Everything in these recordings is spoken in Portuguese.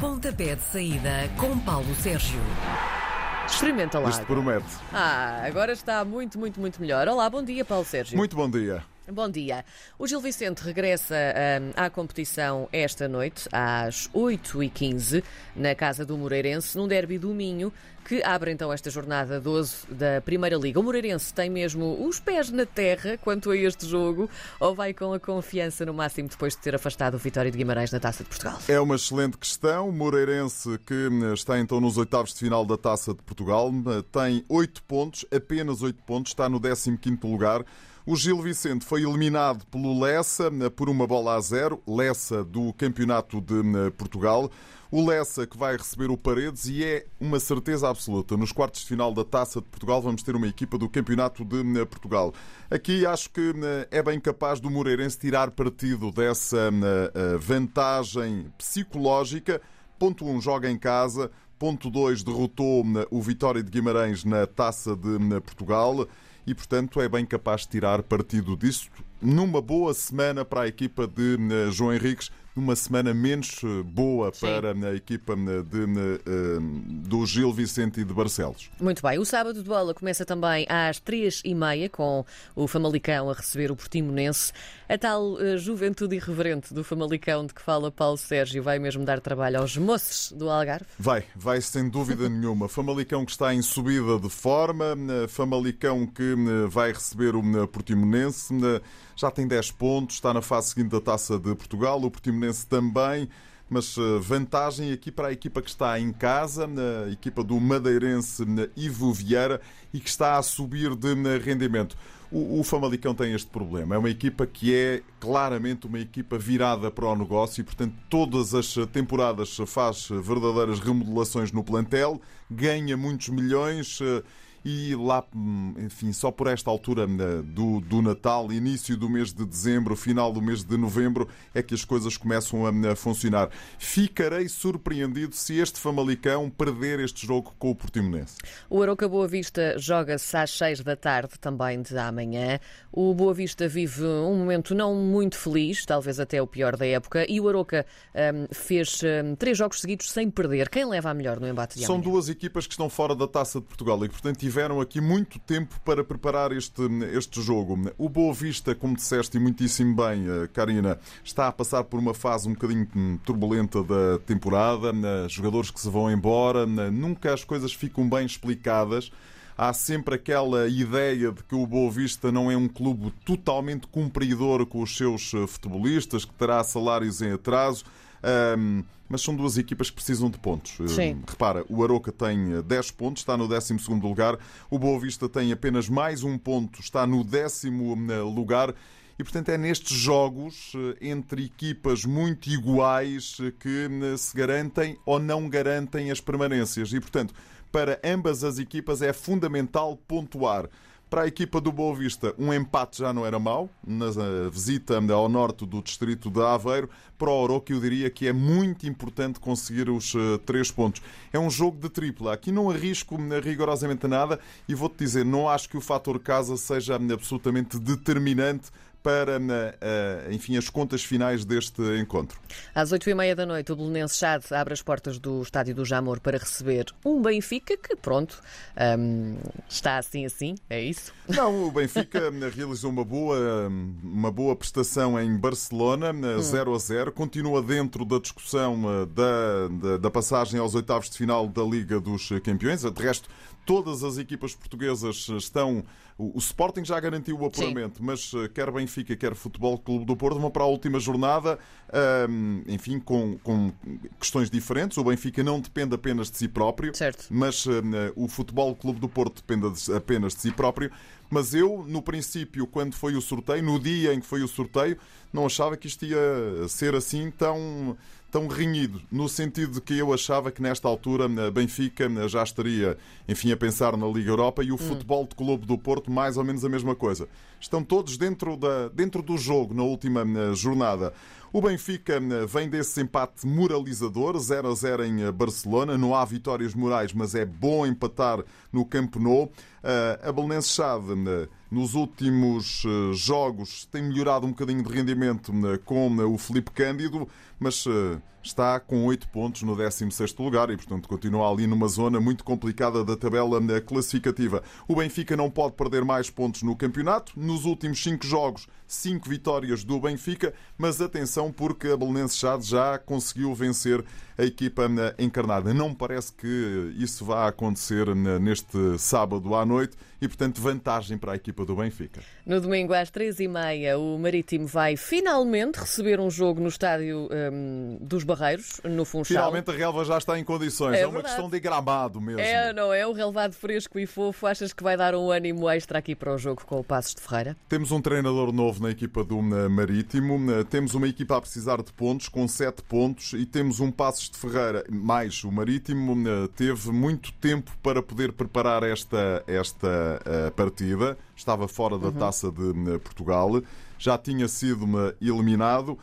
Pontapé de saída com Paulo Sérgio. Experimenta lá. Isto promete. Ah, agora está muito, muito, muito melhor. Olá, bom dia, Paulo Sérgio. Muito bom dia. Bom dia. O Gil Vicente regressa hum, à competição esta noite, às 8h15, na Casa do Moreirense, num derby do Minho, que abre então esta jornada 12 da Primeira Liga. O Moreirense tem mesmo os pés na terra quanto a este jogo, ou vai com a confiança no máximo depois de ter afastado o Vitória de Guimarães na Taça de Portugal? É uma excelente questão. O Moreirense, que está então nos oitavos de final da Taça de Portugal, tem 8 pontos, apenas 8 pontos, está no 15º lugar. O Gil Vicente foi eliminado pelo Lessa por uma bola a zero, Lessa do Campeonato de Portugal. O Lessa que vai receber o Paredes e é uma certeza absoluta. Nos quartos de final da Taça de Portugal vamos ter uma equipa do Campeonato de Portugal. Aqui acho que é bem capaz do Moreirense tirar partido dessa vantagem psicológica. Ponto 1, um, joga em casa. Ponto 2, derrotou o Vitória de Guimarães na Taça de Portugal e, portanto, é bem capaz de tirar partido disso numa boa semana para a equipa de eh, João Henriques, numa semana menos eh, boa Sim. para a equipa eh, de, do Gil Vicente e de Barcelos. Muito bem. O sábado de bola começa também às três e meia, com o Famalicão a receber o Portimonense. A tal juventude irreverente do Famalicão de que fala Paulo Sérgio vai mesmo dar trabalho aos moços do Algarve? Vai, vai sem dúvida nenhuma. Famalicão que está em subida de forma, Famalicão que vai receber o Portimonense já tem 10 pontos, está na fase seguinte da Taça de Portugal, o Portimonense também, mas vantagem aqui para a equipa que está em casa, a equipa do madeirense Ivo Vieira e que está a subir de rendimento. O, Famalicão tem este problema. É uma equipa que é claramente uma equipa virada para o negócio e, portanto, todas as temporadas faz verdadeiras remodelações no plantel, ganha muitos milhões e lá, enfim, só por esta altura do, do Natal, início do mês de dezembro, final do mês de novembro, é que as coisas começam a, a funcionar. Ficarei surpreendido se este Famalicão perder este jogo com o Portimonense. O Aroca Boa Vista joga-se às 6 da tarde, também de amanhã. O Boa Vista vive um momento não muito feliz, talvez até o pior da época, e o Aroca um, fez um, três jogos seguidos sem perder. Quem leva a melhor no embate de São amanhã? duas equipas que estão fora da Taça de Portugal e, portanto, tiveram aqui muito tempo para preparar este, este jogo. O Boa Vista, como disseste muitíssimo bem, Karina, está a passar por uma fase um bocadinho turbulenta da temporada, jogadores que se vão embora, nunca as coisas ficam bem explicadas há sempre aquela ideia de que o Boa Vista não é um clube totalmente cumpridor com os seus futebolistas, que terá salários em atraso. Um, mas são duas equipas que precisam de pontos. Sim. Repara, o Aroca tem 10 pontos, está no 12 lugar. O Boa Vista tem apenas mais um ponto, está no décimo lugar. E, portanto, é nestes jogos entre equipas muito iguais que se garantem ou não garantem as permanências. E, portanto, para ambas as equipas é fundamental pontuar. Para a equipa do Boa Vista, um empate já não era mau, na visita ao norte do distrito de Aveiro. Para o Oroque, eu diria que é muito importante conseguir os três pontos. É um jogo de tripla. Aqui não arrisco rigorosamente nada e vou-te dizer, não acho que o fator casa seja absolutamente determinante para, enfim, as contas finais deste encontro. Às oito e meia da noite, o Belenense Chade abre as portas do Estádio do Jamor para receber um Benfica que, pronto, um, está assim assim, é isso? Não, o Benfica realizou uma boa, uma boa prestação em Barcelona, 0 a 0, continua dentro da discussão da, da, da passagem aos oitavos de final da Liga dos Campeões. De resto, todas as equipas portuguesas estão. O Sporting já garantiu o apuramento, Sim. mas quer Benfica, quer Futebol Clube do Porto vão para a última jornada, enfim, com, com questões diferentes. O Benfica não depende apenas de si próprio, certo. mas o Futebol Clube do Porto depende apenas de si próprio. Mas eu, no princípio, quando foi o sorteio, no dia em que foi o sorteio, não achava que isto ia ser assim tão tão renhido, no sentido de que eu achava que nesta altura a Benfica já estaria, enfim, a pensar na Liga Europa e o hum. Futebol de Clube do Porto mais ou menos a mesma coisa. Estão todos dentro, da, dentro do jogo na última jornada. O Benfica vem desse empate moralizador, 0 a 0 em Barcelona. Não há vitórias morais, mas é bom empatar no Camp Nou. A Belenenses Chade nos últimos eh, jogos tem melhorado um bocadinho de rendimento eh, com o Felipe Cândido, mas está com 8 pontos no 16º lugar e, portanto, continua ali numa zona muito complicada da tabela classificativa. O Benfica não pode perder mais pontos no campeonato. Nos últimos 5 jogos, 5 vitórias do Benfica, mas atenção porque a Belenenses Chade já conseguiu vencer a equipa encarnada. Não parece que isso vá acontecer neste sábado à noite e, portanto, vantagem para a equipa do Benfica. No domingo às três e meia, o Marítimo vai finalmente receber um jogo no estádio um, dos Barreiros, no Funchal. Finalmente a relva já está em condições. É, é uma questão de gramado mesmo. É, não é? O relevado fresco e fofo. Achas que vai dar um ânimo extra aqui para o jogo com o Passos de Ferreira? Temos um treinador novo na equipa do Marítimo. Temos uma equipa a precisar de pontos, com sete pontos, e temos um Passos de Ferreira, mais o Marítimo, teve muito tempo para poder preparar esta, esta partida, estava fora da uhum. taça de eh, Portugal, já tinha sido eliminado.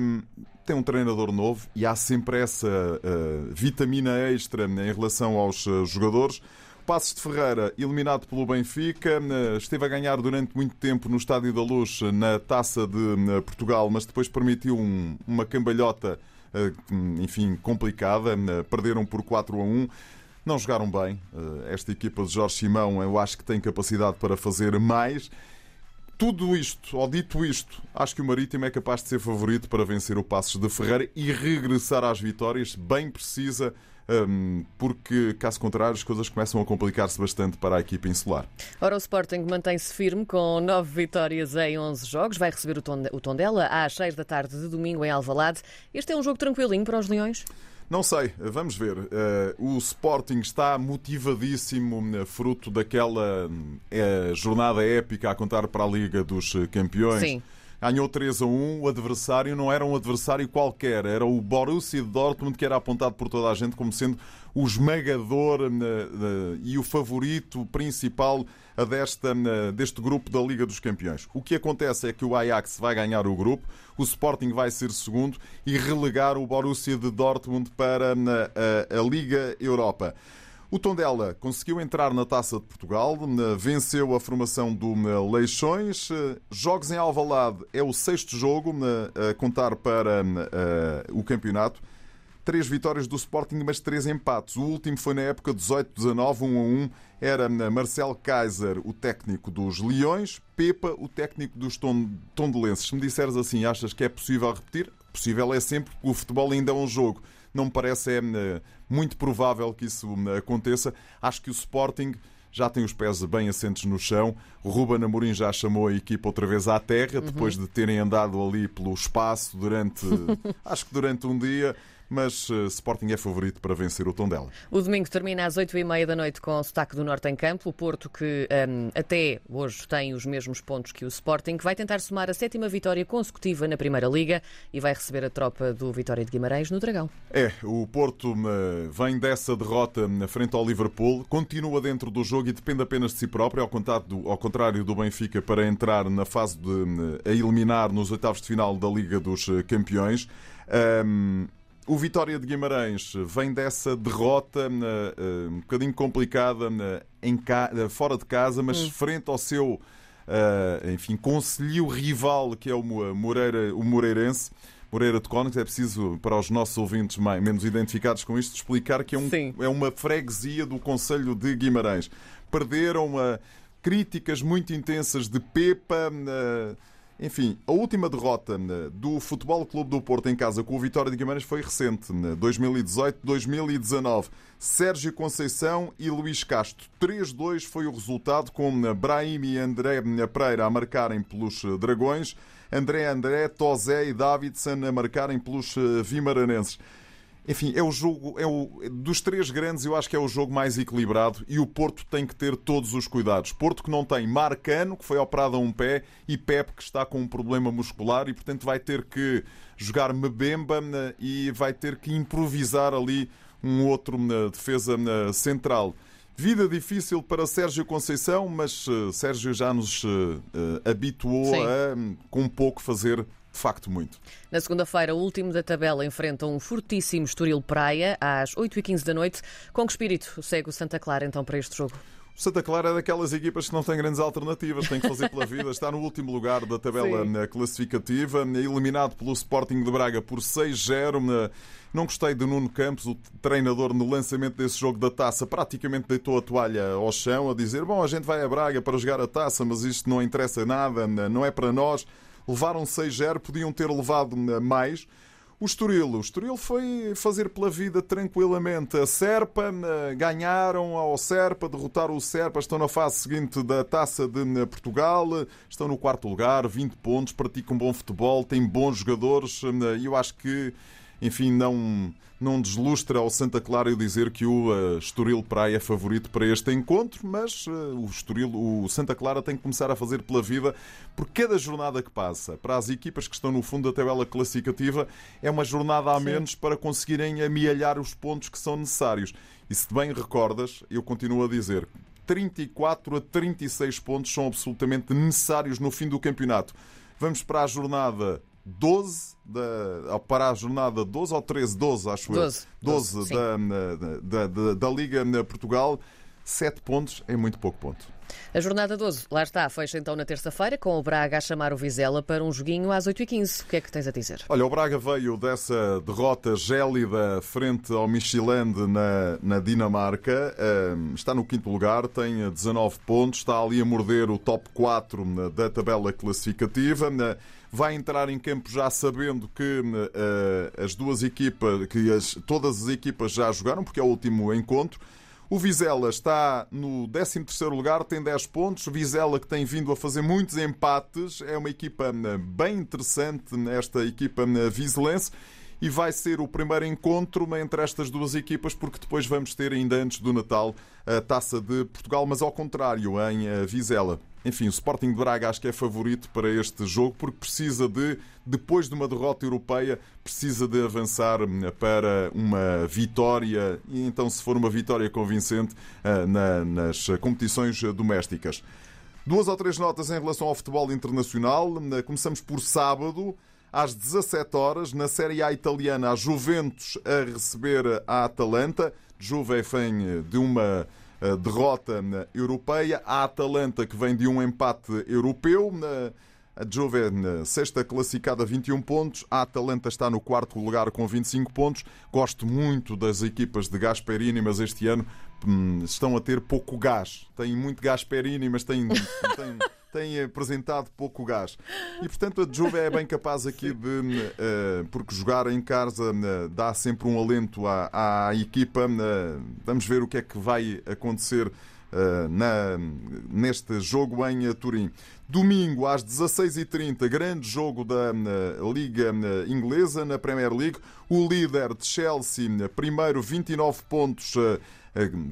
Um, tem um treinador novo e há sempre essa uh, vitamina extra em relação aos jogadores. Passos de Ferreira, eliminado pelo Benfica, esteve a ganhar durante muito tempo no Estádio da Luz na taça de Portugal, mas depois permitiu um, uma cambalhota, enfim, complicada. perderam por 4 a 1. Não jogaram bem. Eh, esta equipa de Jorge Simão, eu acho que tem capacidade para fazer mais. Tudo isto, ou dito isto, acho que o Marítimo é capaz de ser favorito para vencer o Passos de Ferreira e regressar às vitórias, bem precisa, ehm, porque, caso contrário, as coisas começam a complicar-se bastante para a equipa insular. Ora, o Sporting mantém-se firme com nove vitórias em 11 jogos. Vai receber o Tondela às 6 da tarde de domingo em Alvalade. Este é um jogo tranquilinho para os Leões? Não sei, vamos ver. Uh, o Sporting está motivadíssimo, eh, fruto daquela uh, jornada épica a contar para a Liga dos Campeões. Sim ganhou 3 a 1. O adversário não era um adversário qualquer, era o Borussia Dortmund, que era apontado por toda a gente como sendo o esmagador e o favorito principal desta, deste grupo da Liga dos Campeões. O que acontece é que o Ajax vai ganhar o grupo, o Sporting vai ser segundo e relegar o Borussia de Dortmund para a Liga Europa. O Tondela conseguiu entrar na Taça de Portugal, venceu a formação do Leixões. Jogos em Alvalade é o sexto jogo a contar para o campeonato. Três vitórias do Sporting, mas três empates. O último foi na época 18-19, 1 a 1. Era Marcel Kaiser, o técnico dos Leões, Pepa, o técnico dos Tondelenses. Se me disseres assim, achas que é possível repetir? Possível é sempre, o futebol ainda é um jogo. Não me parece é, muito provável que isso aconteça. Acho que o Sporting já tem os pés bem assentes no chão. O Ruben Amorim já chamou a equipa outra vez à terra, depois de terem andado ali pelo espaço durante, acho que durante um dia mas uh, Sporting é favorito para vencer o Tondela. O domingo termina às 8h30 da noite com o sotaque do Norte em campo. O Porto, que um, até hoje tem os mesmos pontos que o Sporting, vai tentar somar a sétima vitória consecutiva na Primeira Liga e vai receber a tropa do Vitória de Guimarães no Dragão. É, o Porto uh, vem dessa derrota na frente ao Liverpool, continua dentro do jogo e depende apenas de si próprio, ao, contrário do Benfica, para entrar na fase de uh, a eliminar nos oitavos de final da Liga dos Campeões. Um, o Vitória de Guimarães vem dessa derrota uh, um bocadinho complicada uh, em ca... fora de casa, mas hum. frente ao seu uh, enfim, conselho rival, que é o, Moreira, o Moreirense. Moreira de Cónix, é preciso, para os nossos ouvintes mais, menos identificados com isto, explicar que é, um, é uma freguesia do Conselho de Guimarães. Perderam críticas muito intensas de Pepa. Enfim, a última derrota né, do Futebol Clube do Porto em casa com o Vitória de Guimarães foi recente, 2018-2019. Né, Sérgio Conceição e Luís Castro. 3-2 foi o resultado, com né, Brahim e André Pereira a marcarem pelos eh, Dragões, André André, Tozé e Davidson a marcarem pelos eh, Vimaranenses. Enfim, é o jogo, é o, dos três grandes, eu acho que é o jogo mais equilibrado e o Porto tem que ter todos os cuidados. Porto que não tem Marcano, que foi operado a um pé, e Pep, que está com um problema muscular e, portanto, vai ter que jogar Mbemba né, e vai ter que improvisar ali um outro na né, defesa né, central. Vida difícil para Sérgio Conceição, mas uh, Sérgio já nos uh, habituou Sim. a, com pouco, fazer facto muito. Na segunda-feira, o último da tabela enfrenta um fortíssimo Estoril Praia às 8h15 da noite. Com que espírito segue o Santa Clara então para este jogo? Santa Clara é daquelas equipas que não têm grandes alternativas, tem que fazer pela vida. Está no último lugar da tabela Sim. classificativa, eliminado pelo Sporting de Braga por 6-0. Eh, Não gostei de Nuno Campos, o treinador, no lançamento desse jogo da taça, praticamente deitou a toalha ao chão, a dizer: Bom, a gente vai a Braga para jogar a taça, mas isto não interessa nada, não é para nós. Levaram 6-0, podiam ter levado mais. O Estoril, o Estoril foi fazer pela vida tranquilamente. A Serpa, ganharam ao Serpa, derrotaram o Serpa, estão na fase seguinte da Taça de Portugal, estão no quarto lugar, 20 pontos, praticam bom futebol, têm bons jogadores e eu acho que, enfim, não, não deslustra ao Santa Clara eu dizer que o eh, Estoril Praia é favorito para este encontro, mas eh, o Estoril, o Santa Clara tem que começar a fazer pela vida, porque cada jornada que passa para as equipas que estão no fundo da tabela classificativa é uma jornada a menos para conseguirem amealhar os pontos que são necessários. E se bem recordas, eu continuo a dizer, 34 a 36 pontos são absolutamente necessários no fim do campeonato. Vamos para a jornada 12, da, para a jornada 12 ou 13, 12, acho 12, eu. 12, 12, sim. da, da, da, da Liga Portugal. 7 pontos é muito pouco ponto. A jornada 12, lá está, fecha então na terça-feira, com o Braga a chamar o Vizela para um joguinho às 8h15. O que é que tens a dizer? Olha, o Braga veio dessa derrota gélida frente ao Michelin na, na Dinamarca. Está no quinto lugar, tem 19 pontos, está ali a morder o top 4 na- da tabela classificativa. Na- Vai entrar em campo já sabendo que ah, as duas equipas, que as- todas as equipas já jogaram, porque é o último encontro. O Vizela está no 13º lugar, tem 10 pontos. Vizela que tem vindo a fazer muitos empates. É uma equipa eh, bem interessante, esta equipa eh, vizelense. E vai ser o primeiro encontro entre estas duas equipas, porque depois vamos ter, ainda antes do Natal, a Taça de Portugal, mas ao contrário, em eh, Vizela. Enfim, o Sporting de Braga acho que é favorito para este jogo, porque precisa de, depois de uma derrota europeia, precisa de avançar hum, para uma vitória, e então, se for uma vitória convincente, na- nas competições domésticas. Duas ou três notas em relação ao futebol internacional. Começamos por sábado, às 17 horas, na Série A italiana, a Juventus a receber a Atalanta. Juve vem de uma eh, derrota eh, europeia. A Atalanta que vem de um empate europeu. Na- A Juve sexta classificada, 21 pontos. A Atalanta está no quarto lugar com 25 pontos. Gosto muito das equipas de Gasperini, mas este ano hum, estão a ter pouco gás. Têm muito Gasperini, mas têm, têm, têm apresentado pouco gás. E portanto a Juve é bem capaz aqui de, eh, porque jogar em casa eh, dá sempre um alento à, à equipa. Eh, vamos ver o que é que vai acontecer na, neste jogo em Turim. Domingo às 16h30, grande jogo da Liga Inglesa na Premier League. O líder de Chelsea, primeiro 29 pontos,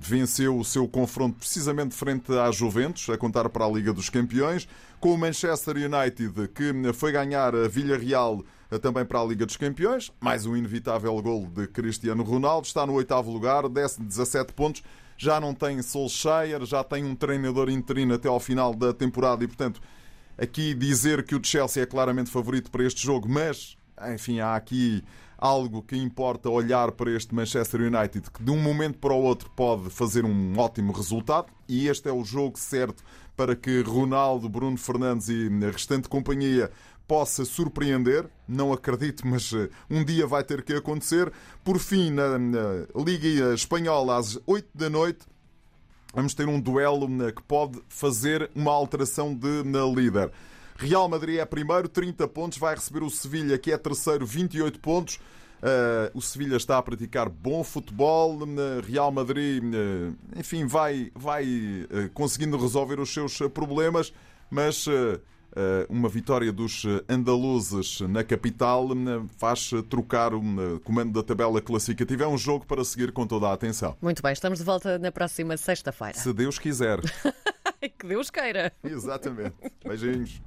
venceu o seu confronto precisamente frente à Juventus, a contar para a Liga dos Campeões. Com o Manchester United, que eh, foi ganhar a Villarreal eh, também para a Liga dos Campeões. Mais um inevitável gol de Cristiano Ronaldo. Está no oitavo lugar, desce 17 pontos já não tem Solskjaer, já tem um treinador interino até ao final da temporada e, portanto, aqui dizer que o Chelsea é claramente favorito para este jogo, mas, enfim, há aqui algo que importa olhar para este Manchester United, que de um momento para o outro pode fazer um ótimo resultado, e este é o jogo certo para que Ronaldo, Bruno Fernandes e a restante companhia possa surpreender. Não acredito, mas eh, um dia vai ter que acontecer. Por fim, na, Liga Espanhola, às 8 da noite, vamos ter um duelo né, que pode fazer uma alteração de na líder. Real Madrid é primeiro, 30 pontos, vai receber o Sevilha, que é terceiro, 28 pontos. Uh, o Sevilha está a praticar bom futebol. Uh, Real Madrid, uh, enfim, vai, vai uh, conseguindo resolver os seus problemas, mas uma vitória dos andaluzes na capital faz trocar o comando da tabela classificativa. É um jogo para seguir com toda a atenção. Muito bem, estamos de volta na próxima sexta-feira. Se Deus quiser. que Deus queira. Exatamente. Beijinhos.